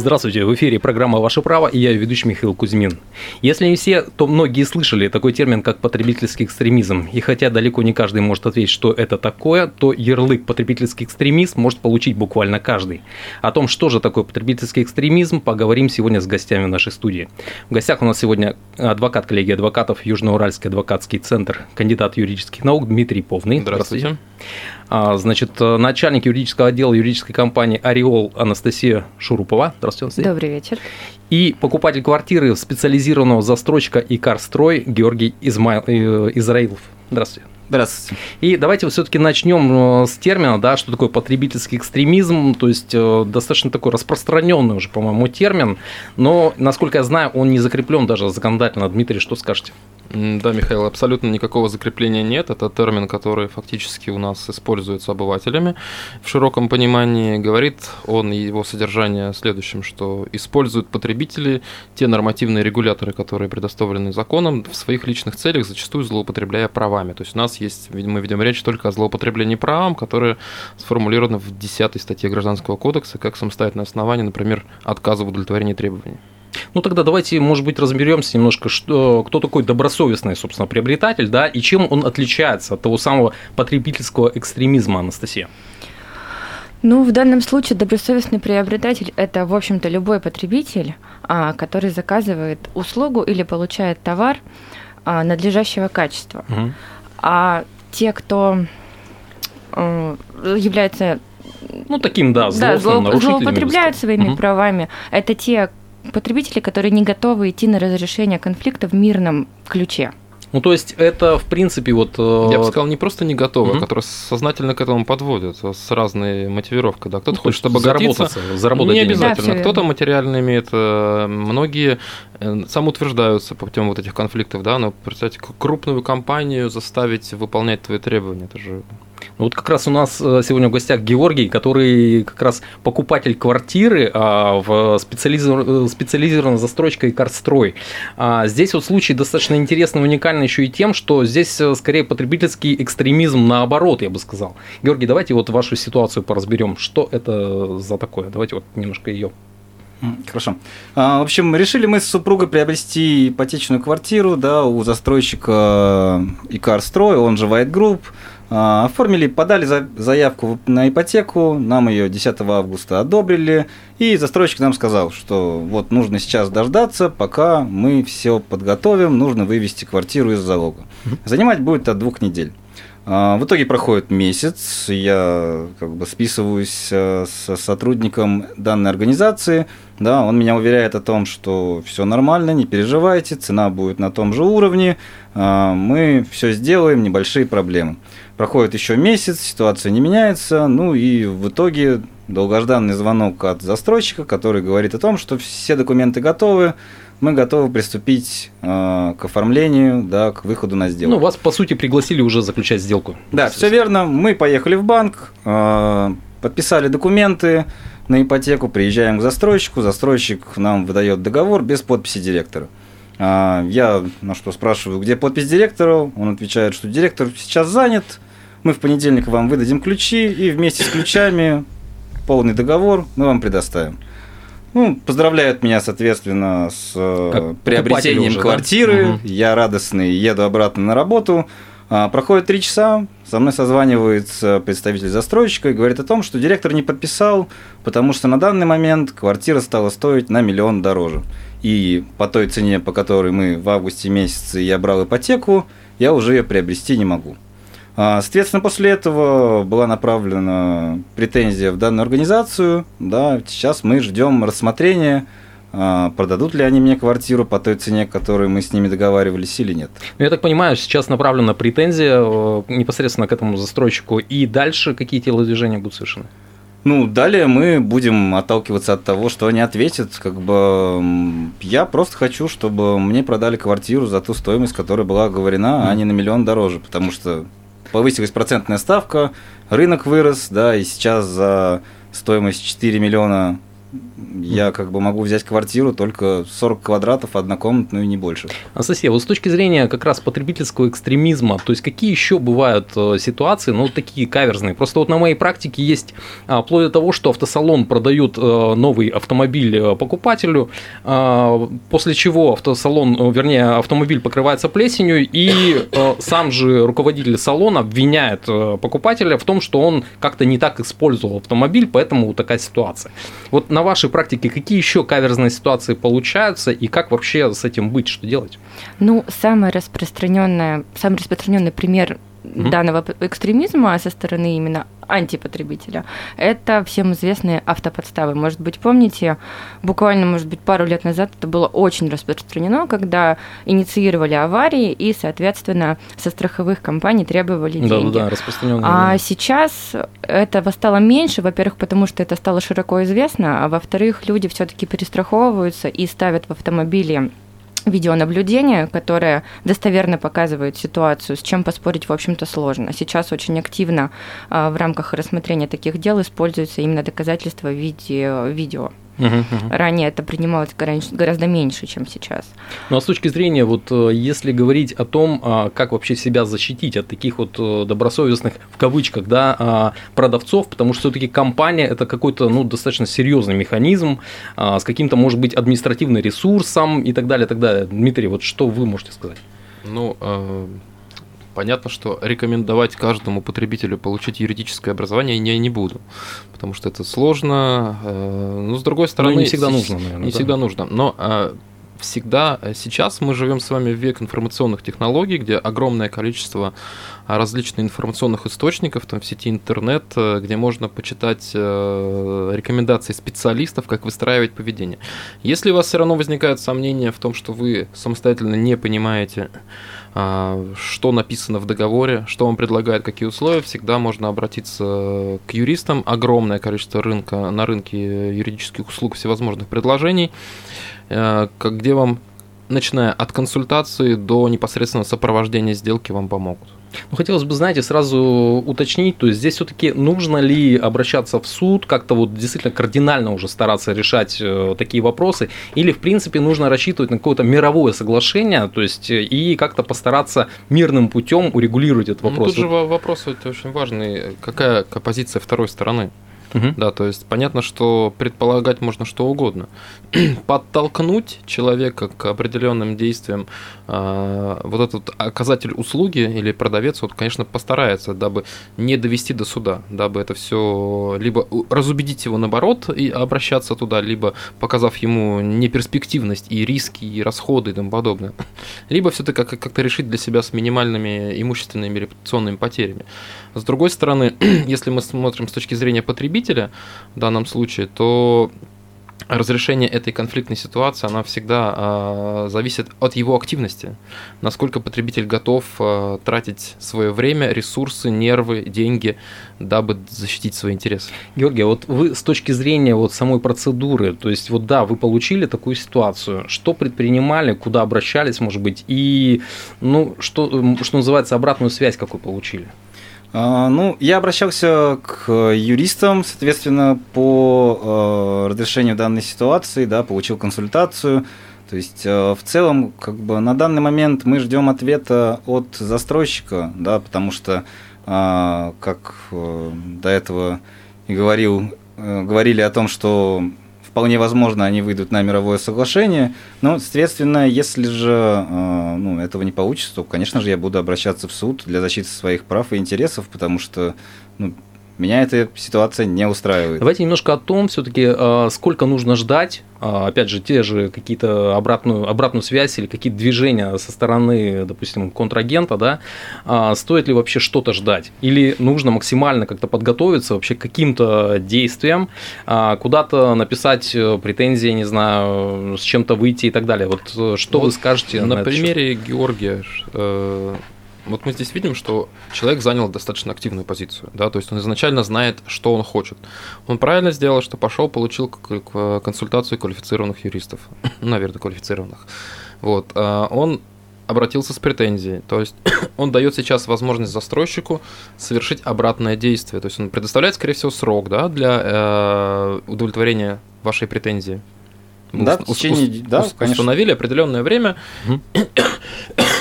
Здравствуйте, в эфире программа «Ваше право» и я, ведущий Михаил Кузьмин. Если не все, то многие слышали такой термин, как потребительский экстремизм. И хотя далеко не каждый может ответить, что это такое, то ярлык «потребительский экстремизм» может получить буквально каждый. О том, что же такое потребительский экстремизм, поговорим сегодня с гостями нашей студии. В гостях у нас сегодня адвокат коллегии адвокатов Южноуральский адвокатский центр, кандидат юридических наук Дмитрий Повный. Здравствуйте. Здравствуйте. А, значит, э, начальник юридического отдела юридической компании «Ореол» Анастасия Шурупова. Здравствуйте, Анастасия. Добрый вечер. И покупатель квартиры специализированного застройщика и карстрой Георгий Измаил, э, Израилов. Здравствуйте. Здравствуйте. И давайте все-таки начнем э, с термина, да, что такое потребительский экстремизм, то есть достаточно такой распространенный уже, по-моему, термин, но, насколько я знаю, он не закреплен даже законодательно. Дмитрий, что скажете? Да, Михаил, абсолютно никакого закрепления нет. Это термин, который фактически у нас используется обывателями в широком понимании. Говорит он и его содержание следующим, что используют потребители те нормативные регуляторы, которые предоставлены законом, в своих личных целях, зачастую злоупотребляя правами. То есть у нас есть, мы ведем речь только о злоупотреблении правом, которые сформулированы в 10 статье Гражданского кодекса как самостоятельное основание, например, отказа в удовлетворении требований. Ну тогда давайте, может быть, разберемся немножко, что, кто такой добросовестный, собственно, приобретатель, да, и чем он отличается от того самого потребительского экстремизма, Анастасия. Ну, в данном случае добросовестный приобретатель – это, в общем-то, любой потребитель, а, который заказывает услугу или получает товар а, надлежащего качества. Угу. А те, кто э, является ну, таким, да, да злоупотребляют своими угу. правами. Это те, потребители, которые не готовы идти на разрешение конфликта в мирном ключе. Ну, то есть это, в принципе, вот... Э, Я бы сказал, не просто не готовы, mm-hmm. а которые сознательно к этому подводят, с разной мотивировкой. Да. Кто-то ну, хочет обогатиться. Заработать не обязательно. Да, Кто-то материально имеет. Э, многие э, самоутверждаются по путем вот этих конфликтов, да, но, представьте, крупную компанию заставить выполнять твои требования, это же вот как раз у нас э, сегодня в гостях Георгий, который как раз покупатель квартиры а, в специализированной, специализированной застройке и карстрой. А здесь вот случай достаточно интересный, уникальный еще и тем, что здесь э, скорее потребительский экстремизм наоборот, я бы сказал. Георгий, давайте вот вашу ситуацию поразберем. Что это за такое? Давайте вот немножко ее Хорошо. А, в общем, решили мы с супругой приобрести ипотечную квартиру да, у застройщика Икарстрой, он же White Group. А, оформили, подали заявку на ипотеку, нам ее 10 августа одобрили, и застройщик нам сказал, что вот нужно сейчас дождаться, пока мы все подготовим, нужно вывести квартиру из залога. Занимать будет от двух недель. А, в итоге проходит месяц, я как бы списываюсь э, с сотрудником данной организации, да, он меня уверяет о том, что все нормально, не переживайте, цена будет на том же уровне, а, мы все сделаем, небольшие проблемы. Проходит еще месяц, ситуация не меняется, ну и в итоге долгожданный звонок от застройщика, который говорит о том, что все документы готовы, мы готовы приступить э, к оформлению, да, к выходу на сделку. Ну, вас, по сути, пригласили уже заключать сделку. Да, все верно. Мы поехали в банк, э, подписали документы на ипотеку, приезжаем к застройщику, застройщик нам выдает договор без подписи директора. Э, я на что спрашиваю, где подпись директора, он отвечает, что директор сейчас занят, мы в понедельник вам выдадим ключи, и вместе с ключами полный договор мы вам предоставим. Ну, поздравляют меня, соответственно, с э, как приобретением уже, квартиры. Да? Я радостный, еду обратно на работу. А, проходит три часа, со мной созванивается представитель застройщика и говорит о том, что директор не подписал, потому что на данный момент квартира стала стоить на миллион дороже. И по той цене, по которой мы в августе месяце я брал ипотеку, я уже ее приобрести не могу. А, соответственно, после этого была направлена претензия в данную организацию. Да, сейчас мы ждем рассмотрения, продадут ли они мне квартиру по той цене, которой мы с ними договаривались или нет. Ну, я так понимаю, сейчас направлена претензия э, непосредственно к этому застройщику, и дальше какие телодвижения будут совершены? Ну, далее мы будем отталкиваться от того, что они ответят. Как бы я просто хочу, чтобы мне продали квартиру за ту стоимость, которая была оговорена, mm. а не на миллион дороже, потому что повысилась процентная ставка, рынок вырос, да, и сейчас за стоимость 4 миллиона я как бы могу взять квартиру только 40 квадратов, однокомнатную не больше. Анастасия, вот с точки зрения как раз потребительского экстремизма, то есть какие еще бывают э, ситуации, ну, такие каверзные? Просто вот на моей практике есть, а, вплоть до того, что автосалон продает э, новый автомобиль э, покупателю, а, после чего автосалон, вернее, автомобиль покрывается плесенью, и сам же руководитель салона обвиняет покупателя в том, что он как-то не так использовал автомобиль, поэтому такая ситуация. Вот на на вашей практике какие еще каверзные ситуации получаются и как вообще с этим быть, что делать? Ну, самый распространенный, самый распространенный пример mm-hmm. данного экстремизма со стороны именно антипотребителя. Это всем известные автоподставы. Может быть, помните, буквально, может быть, пару лет назад это было очень распространено, когда инициировали аварии и, соответственно, со страховых компаний требовали деньги. Да, да, распространено. А да. сейчас этого стало меньше, во-первых, потому что это стало широко известно, а во-вторых, люди все-таки перестраховываются и ставят в автомобили видеонаблюдение, которое достоверно показывает ситуацию, с чем поспорить, в общем-то, сложно. Сейчас очень активно а, в рамках рассмотрения таких дел используется именно доказательства в виде видео. Ранее это принималось гораздо меньше, чем сейчас. Ну а с точки зрения, вот э, если говорить о том, а, как вообще себя защитить от таких вот э, добросовестных, в кавычках, да, а, продавцов, потому что все-таки компания это какой-то ну, достаточно серьезный механизм а, с каким-то, может быть, административным ресурсом и так далее, и так далее. Дмитрий, вот что вы можете сказать? Ну, Понятно, что рекомендовать каждому потребителю получить юридическое образование я не буду, потому что это сложно. Э, но с другой стороны, ну, не всегда нужно, наверное. Не да? всегда нужно. Но э, всегда э, сейчас мы живем с вами в век информационных технологий, где огромное количество различных информационных источников, там в сети интернет, где можно почитать рекомендации специалистов, как выстраивать поведение. Если у вас все равно возникают сомнения в том, что вы самостоятельно не понимаете, что написано в договоре, что вам предлагают, какие условия, всегда можно обратиться к юристам. Огромное количество рынка, на рынке юридических услуг всевозможных предложений, э, где вам, начиная от консультации до непосредственно сопровождения сделки, вам помогут. Ну, хотелось бы, знаете, сразу уточнить, то есть здесь все-таки нужно ли обращаться в суд, как-то вот действительно кардинально уже стараться решать э, такие вопросы, или, в принципе, нужно рассчитывать на какое-то мировое соглашение, то есть э, и как-то постараться мирным путем урегулировать этот вопрос. Ну, тут же вопрос очень важный, какая позиция второй стороны? Угу. Да, то есть понятно, что предполагать можно что угодно. Подтолкнуть человека к определенным действиям, вот этот оказатель услуги или продавец, вот, конечно, постарается, дабы не довести до суда, дабы это все либо разубедить его наоборот и обращаться туда, либо показав ему неперспективность и риски, и расходы и тому подобное, либо все-таки как-то решить для себя с минимальными имущественными репутационными потерями. С другой стороны, если мы смотрим с точки зрения потребителя в данном случае, то разрешение этой конфликтной ситуации, она всегда э, зависит от его активности. Насколько потребитель готов э, тратить свое время, ресурсы, нервы, деньги, дабы защитить свои интересы. Георгий, а вот вы с точки зрения вот самой процедуры, то есть вот да, вы получили такую ситуацию, что предпринимали, куда обращались, может быть, и ну, что, что называется, обратную связь какую получили? А, ну, я обращался к юристам, соответственно, по э, разрешению данной ситуации, да, получил консультацию. То есть, э, в целом, как бы на данный момент мы ждем ответа от застройщика, да, потому что, а, как э, до этого и говорил, говорили о том, что вполне возможно, они выйдут на мировое соглашение. Но, соответственно, если же э, ну, этого не получится, то, конечно же, я буду обращаться в суд для защиты своих прав и интересов, потому что ну, меня эта ситуация не устраивает. Давайте немножко о том, все-таки, а, сколько нужно ждать, а, опять же, те же какие-то обратную, обратную связь или какие-то движения со стороны, допустим, контрагента, да, а, стоит ли вообще что-то ждать? Или нужно максимально как-то подготовиться вообще к каким-то действиям, куда-то написать э, претензии, не знаю, с чем-то выйти и так далее. Вот э, что вот вы скажете? На, на примере Георгия э, вот мы здесь видим, что человек занял достаточно активную позицию, да, то есть он изначально знает, что он хочет. Он правильно сделал, что пошел, получил консультацию квалифицированных юристов, наверное, квалифицированных. Вот, а он обратился с претензией. То есть он дает сейчас возможность застройщику совершить обратное действие. То есть он предоставляет, скорее всего, срок да, для э, удовлетворения вашей претензии. Да, в течение, да, конечно. установили определенное время.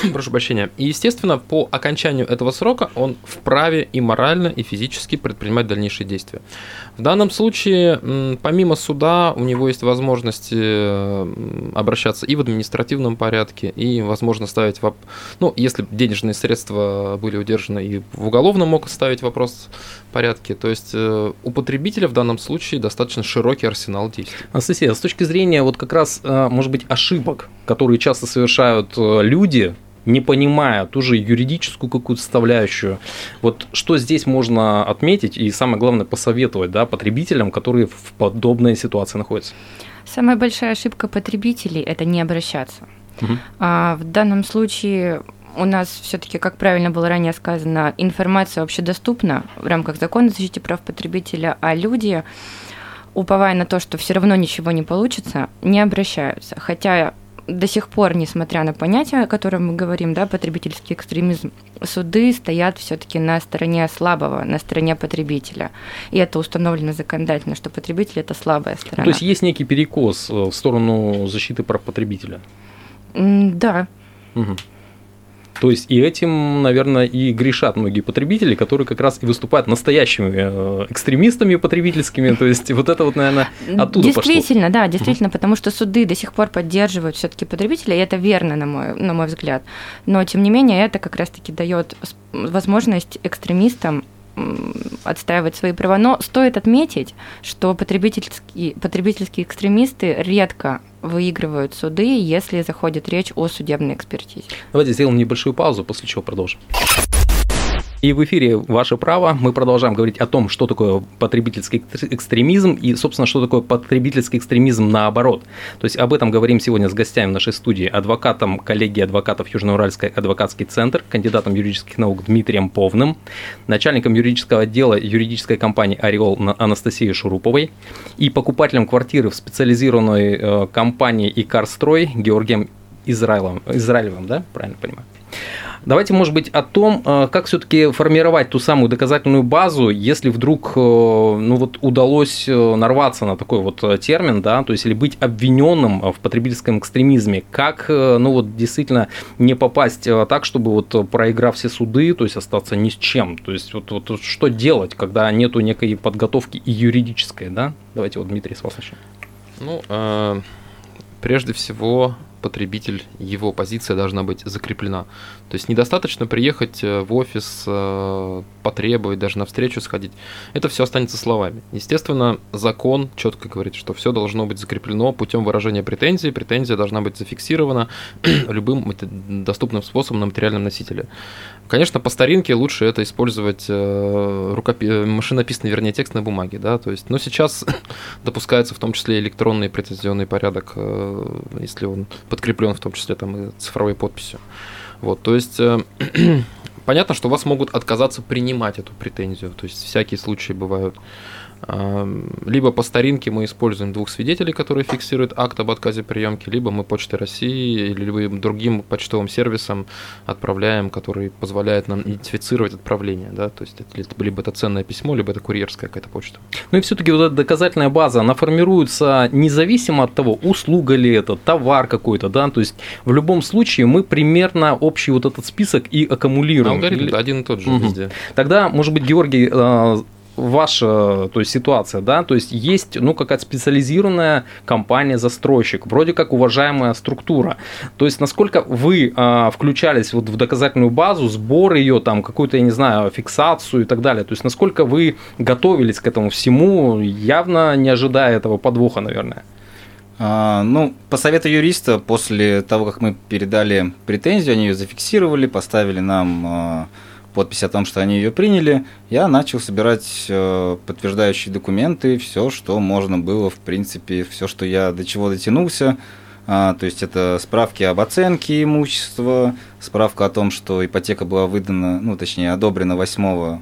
Прошу прощения. И, естественно, по окончанию этого срока он вправе и морально, и физически предпринимать дальнейшие действия. В данном случае, помимо суда, у него есть возможность обращаться и в административном порядке, и, возможно, ставить вопрос... Ну, если денежные средства были удержаны, и в уголовном мог ставить вопрос в порядке. То есть э, у потребителя в данном случае достаточно широкий арсенал действий. Анастасия, с точки зрения вот как раз, э, может быть, ошибок, которые часто совершают э, люди, не понимая ту же юридическую какую-то составляющую. Вот что здесь можно отметить и самое главное посоветовать да, потребителям, которые в подобной ситуации находятся? Самая большая ошибка потребителей – это не обращаться. Угу. А в данном случае у нас все-таки, как правильно было ранее сказано, информация общедоступна в рамках закона о защите прав потребителя, а люди, уповая на то, что все равно ничего не получится, не обращаются. Хотя до сих пор, несмотря на понятие, о котором мы говорим, да, потребительский экстремизм, суды стоят все-таки на стороне слабого, на стороне потребителя. И это установлено законодательно, что потребитель это слабая сторона. То есть есть некий перекос э, в сторону защиты прав потребителя. Да. Угу. То есть и этим, наверное, и грешат многие потребители, которые как раз и выступают настоящими э, экстремистами потребительскими. То есть вот это вот, наверное, оттуда Действительно, пошло. да, действительно, потому что суды до сих пор поддерживают все-таки потребителя, и это верно, на мой, на мой взгляд. Но, тем не менее, это как раз-таки дает возможность экстремистам отстаивать свои права. Но стоит отметить, что потребительские, потребительские экстремисты редко выигрывают суды, если заходит речь о судебной экспертизе. Давайте сделаем небольшую паузу, после чего продолжим. И в эфире «Ваше право» мы продолжаем говорить о том, что такое потребительский экстремизм и, собственно, что такое потребительский экстремизм наоборот. То есть об этом говорим сегодня с гостями в нашей студии, адвокатом коллегии адвокатов Южноуральский адвокатский центр, кандидатом юридических наук Дмитрием Повным, начальником юридического отдела юридической компании «Ореол» Анастасией Шуруповой и покупателем квартиры в специализированной э, компании «Икарстрой» Георгием Израиловым, Израилевым, да, правильно понимаю? Давайте, может быть, о том, э, как все-таки формировать ту самую доказательную базу, если вдруг э, ну, вот удалось э, нарваться на такой вот термин, да, то есть или быть обвиненным в потребительском экстремизме, как ну, вот, действительно не попасть так, чтобы вот проиграв все суды, то есть остаться ни с чем. То есть вот, вот что делать, когда нету некой подготовки и юридической, да? Давайте вот Дмитрий с вас начнем. Ну, прежде всего, потребитель, его позиция должна быть закреплена. То есть недостаточно приехать э, в офис, э, потребовать, даже на встречу сходить. Это все останется словами. Естественно, закон четко говорит, что все должно быть закреплено путем выражения претензий. Претензия должна быть зафиксирована любым доступным способом на материальном носителе. Конечно, по старинке лучше это использовать э, рукопи... машинописный, вернее, текст на бумаге, да, то есть, но сейчас допускается в том числе электронный претензионный порядок, если он подкреплен в том числе там цифровой подписью. Вот, то есть э, понятно, что вас могут отказаться принимать эту претензию, то есть всякие случаи бывают. Либо по старинке мы используем двух свидетелей, которые фиксируют акт об отказе приемки, либо мы Почтой России или другим почтовым сервисом отправляем, который позволяет нам идентифицировать отправление. Да? То есть это, либо это ценное письмо, либо это курьерская какая-то почта. Ну и все-таки вот эта доказательная база, она формируется независимо от того, услуга ли это, товар какой-то, да, то есть в любом случае мы примерно общий вот этот список и аккумулируем. Алгоритм Или... один и тот же угу. везде. Тогда, может быть, Георгий, а, ваша то есть, ситуация, да, то есть есть ну, какая-то специализированная компания-застройщик, вроде как уважаемая структура. То есть насколько вы а, включались вот в доказательную базу, сбор ее, там, какую-то, я не знаю, фиксацию и так далее. То есть насколько вы готовились к этому всему, явно не ожидая этого подвоха, наверное. А, ну, по совету юриста, после того, как мы передали претензию, они ее зафиксировали, поставили нам а, подпись о том, что они ее приняли, я начал собирать э, подтверждающие документы, все, что можно было, в принципе, все, что я до чего дотянулся. А, то есть это справки об оценке имущества, справка о том, что ипотека была выдана, ну, точнее, одобрена 8-10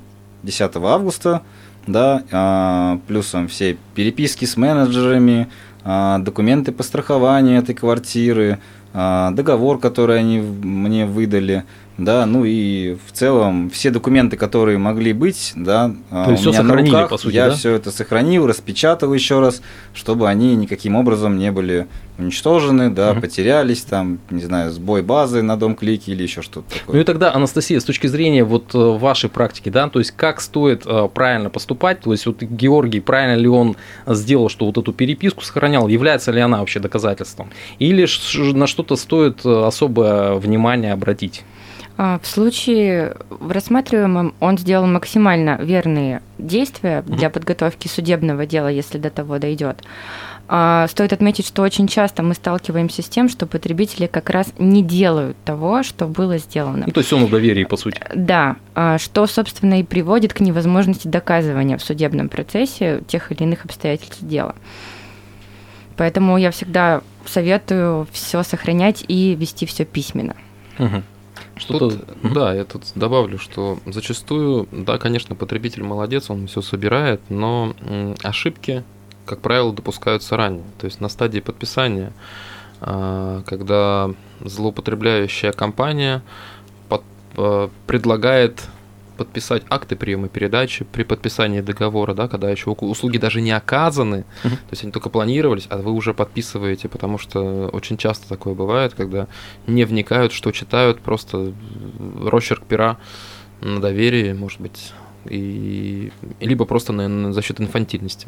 августа, да, а, плюсом все переписки с менеджерами, а, документы по страхованию этой квартиры, а, договор, который они мне выдали, да, ну и в целом все документы, которые могли быть, да, а, То есть все сохранили, руках, по сути, я да? все это сохранил, распечатал еще раз, чтобы они никаким образом не были уничтожены, да, угу. потерялись, там, не знаю, сбой базы на дом клики или еще что-то такое. Ну и тогда, Анастасия, с точки зрения вот э, вашей практики, да, то есть как стоит э, правильно поступать, то есть вот Георгий, правильно ли он сделал, что вот эту переписку сохранял, является ли она вообще доказательством, или на что-то стоит э, особое внимание обратить? А, в случае в рассматриваемом он сделал максимально верные действия для подготовки судебного дела, если до того дойдет. А, стоит отметить, что очень часто мы сталкиваемся с тем, что потребители как раз не делают того, что было сделано. Ну, то есть он в доверии, по сути. Да, а, что, собственно, и приводит к невозможности доказывания в судебном процессе тех или иных обстоятельств дела. Поэтому я всегда советую все сохранять и вести все письменно. Угу. Что тут, да, я тут добавлю, что зачастую, да, конечно, потребитель молодец, он все собирает, но ошибки, как правило, допускаются ранее, то есть на стадии подписания, а, когда злоупотребляющая компания а, предлагает подписать акты приема передачи при подписании договора, да, когда еще услуги даже не оказаны, uh-huh. то есть они только планировались, а вы уже подписываете, потому что очень часто такое бывает, когда не вникают, что читают, просто росчерк пера на доверии, может быть, и либо просто на, за счет инфантильности.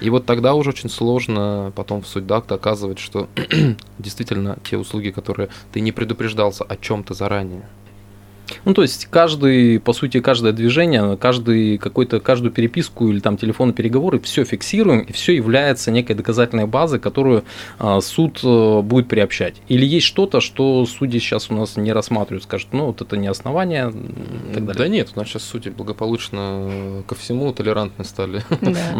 И вот тогда уже очень сложно потом в суть акта оказывать, что действительно те услуги, которые ты не предупреждался о чем-то заранее, ну, то есть каждый, по сути, каждое движение, каждый какой-то, каждую переписку или там телефонные переговоры, все фиксируем, и все является некой доказательной базой, которую а, суд а, будет приобщать. Или есть что-то, что судьи сейчас у нас не рассматривают, скажут, ну, вот это не основание. так далее. Да нет, у нас сейчас судьи благополучно ко всему толерантны стали.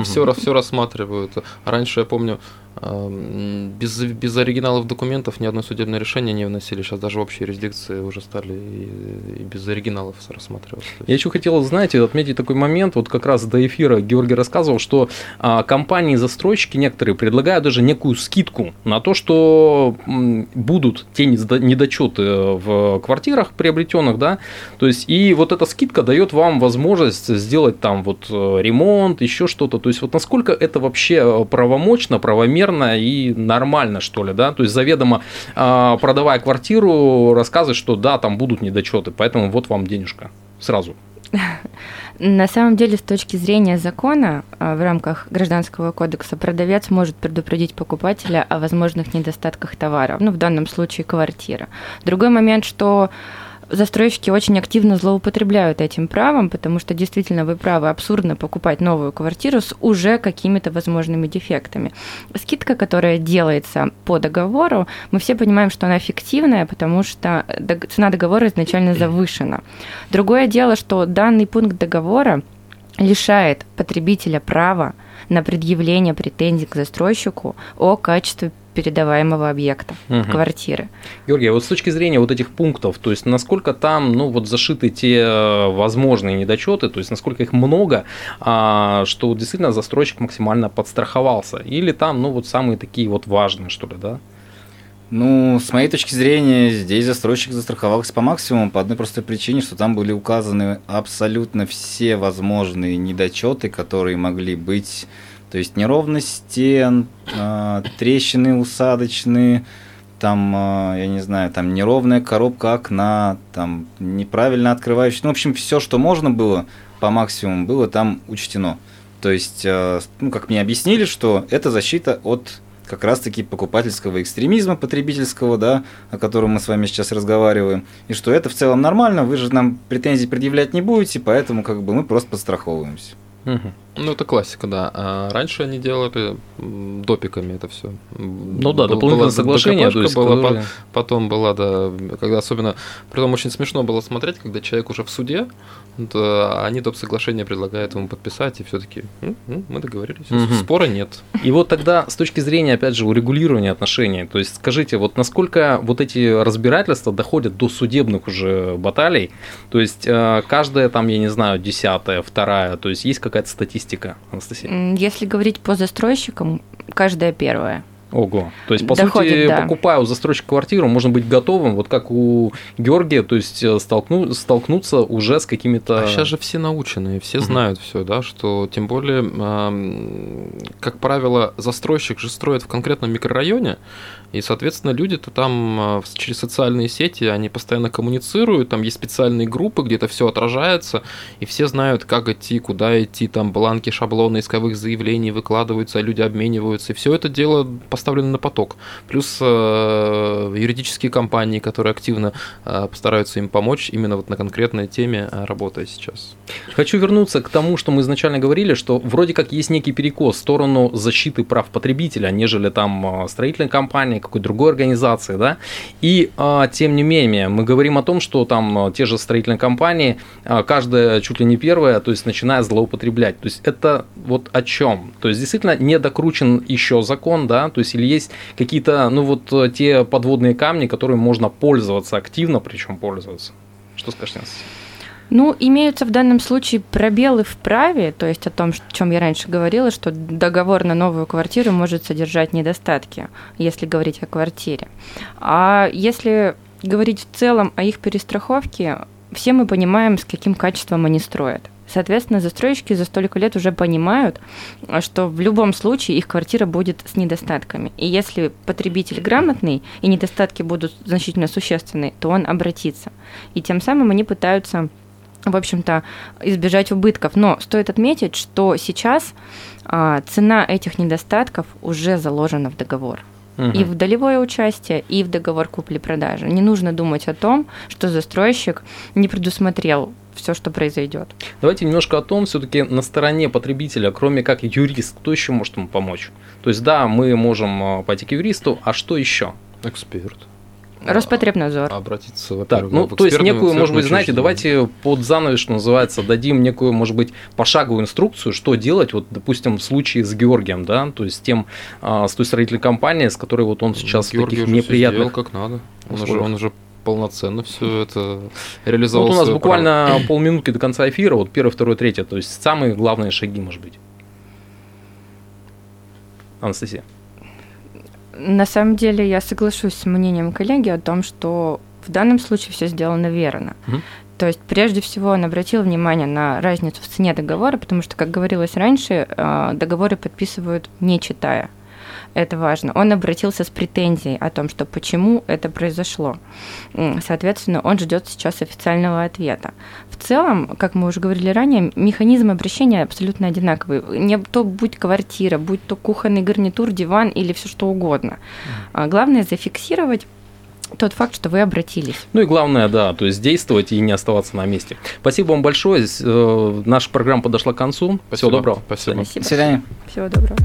Все, все рассматривают. Раньше, я помню, без, без оригиналов документов ни одно судебное решение не вносили. Сейчас даже общие юрисдикции уже стали и, и без оригиналов рассматриваться. Я еще хотел, знаете, отметить такой момент. Вот как раз до эфира Георгий рассказывал, что а, компании-застройщики некоторые предлагают даже некую скидку на то, что будут те недочеты в квартирах приобретенных, да. То есть и вот эта скидка дает вам возможность сделать там вот э, ремонт, еще что-то. То есть вот насколько это вообще правомочно, правомерно правомерно и нормально, что ли, да, то есть заведомо а, продавая квартиру, рассказывать, что да, там будут недочеты, поэтому вот вам денежка сразу. На самом деле, с точки зрения закона, а, в рамках Гражданского кодекса продавец может предупредить покупателя о возможных недостатках товара, ну, в данном случае квартира. Другой момент, что застройщики очень активно злоупотребляют этим правом, потому что действительно вы правы, абсурдно покупать новую квартиру с уже какими-то возможными дефектами. Скидка, которая делается по договору, мы все понимаем, что она фиктивная, потому что цена договора изначально завышена. Другое дело, что данный пункт договора лишает потребителя права на предъявление претензий к застройщику о качестве передаваемого объекта, угу. квартиры. Георгий, а вот с точки зрения вот этих пунктов, то есть насколько там, ну вот зашиты те э, возможные недочеты, то есть насколько их много, а, что действительно застройщик максимально подстраховался, или там, ну вот самые такие вот важные, что ли, да? Ну, с моей точки зрения, здесь застройщик застраховался по максимуму по одной простой причине, что там были указаны абсолютно все возможные недочеты, которые могли быть то есть неровность стен, а, трещины усадочные, там, а, я не знаю, там неровная коробка окна, там неправильно открывающая. Ну, в общем, все, что можно было по максимуму, было там учтено. То есть, а, ну, как мне объяснили, что это защита от как раз-таки покупательского экстремизма потребительского, да, о котором мы с вами сейчас разговариваем, и что это в целом нормально, вы же нам претензий предъявлять не будете, поэтому как бы мы просто подстраховываемся. Угу. Ну, это классика, да. А раньше они делали допиками это все. Ну да, дополнительное соглашение. То есть, было, которые... потом была, да, когда особенно, притом очень смешно было смотреть, когда человек уже в суде, то они доп. соглашение предлагают ему подписать, и все-таки мы договорились. Угу. Спора нет. И вот тогда с точки зрения, опять же, урегулирования отношений, то есть скажите, вот насколько вот эти разбирательства доходят до судебных уже баталий, то есть э, каждая там, я не знаю, десятая, вторая, то есть есть какая-то статистика, Анастасия? Если говорить по застройщикам, каждая первая. Ого. То есть, по Доходит, сути, да. покупая у застройщика квартиру, можно быть готовым, вот как у Георгия, то есть э, столкну, столкнуться уже с какими-то... А сейчас же все наученные, все знают все, да, что тем более, ам, как правило, застройщик же строит в конкретном микрорайоне, и, соответственно, люди-то там а, через социальные сети, они постоянно коммуницируют, там есть специальные группы, где это все отражается, и все знают, как идти, куда идти, там бланки, шаблоны исковых заявлений выкладываются, а люди обмениваются, и все это дело поставлено на поток. Плюс э, юридические компании, которые активно э, постараются им помочь именно вот на конкретной теме, э, работая сейчас. Хочу вернуться к тому, что мы изначально говорили, что вроде как есть некий перекос в сторону защиты прав потребителя, нежели там э, строительной компании, какой-то другой организации, да. И а, тем не менее, мы говорим о том, что там э, те же строительные компании, а, каждая чуть ли не первая, то есть начинает злоупотреблять. То есть это вот о чем? То есть действительно не докручен еще закон, да, то есть или есть какие-то, ну вот э, те подводные камни, которыми можно пользоваться активно, причем пользоваться. Что скажешь, Анастасия? Ну, имеются в данном случае пробелы в праве, то есть о том, о чем я раньше говорила, что договор на новую квартиру может содержать недостатки, если говорить о квартире. А если говорить в целом о их перестраховке, все мы понимаем, с каким качеством они строят. Соответственно, застройщики за столько лет уже понимают, что в любом случае их квартира будет с недостатками. И если потребитель грамотный и недостатки будут значительно существенны, то он обратится. И тем самым они пытаются в общем-то, избежать убытков. Но стоит отметить, что сейчас а, цена этих недостатков уже заложена в договор. И в долевое участие, и в договор купли-продажи. Не нужно думать о том, что застройщик не предусмотрел все, что произойдет. Давайте немножко о том, все-таки на стороне потребителя, кроме как юрист, кто еще может ему помочь? То есть, да, мы можем э, пойти к юристу, а что еще? Эксперт. Роспотребнадзор. Обратиться, Так, во-первых, ну, то есть некую, может быть, знаете, давайте под занавес, что называется, дадим некую, может быть, пошаговую инструкцию, что делать, вот, допустим, в случае с Георгием, да, то есть с тем, а, с той строительной компанией, с которой вот он сейчас Ну, в таких Георгий уже всё сделал неприятных... как надо. Он уже, он уже полноценно все это Ну, реализовал. вот у нас буквально полминутки до конца эфира, вот первое, второе, третье, то есть самые главные шаги, может быть. Анастасия. На самом деле я соглашусь с мнением коллеги о том, что в данном случае все сделано верно. Мгм. То есть, прежде всего, он обратил внимание на разницу в цене договора, потому что, как говорилось раньше, э, договоры подписывают не читая. Это важно. Он обратился с претензией о том, что почему это произошло. Соответственно, он ждет сейчас официального ответа. В целом, как мы уже говорили ранее, механизм обращения абсолютно одинаковый. Не то будь квартира, будь то кухонный гарнитур, диван или все что угодно. А Главное зафиксировать тот факт, что вы обратились. Ну и главное, да, то есть действовать и не оставаться на месте. Спасибо вам большое. Э, Наша программа подошла к концу. Всего Спасибо. доброго. Спасибо. Спасибо. До свидания. Всего доброго.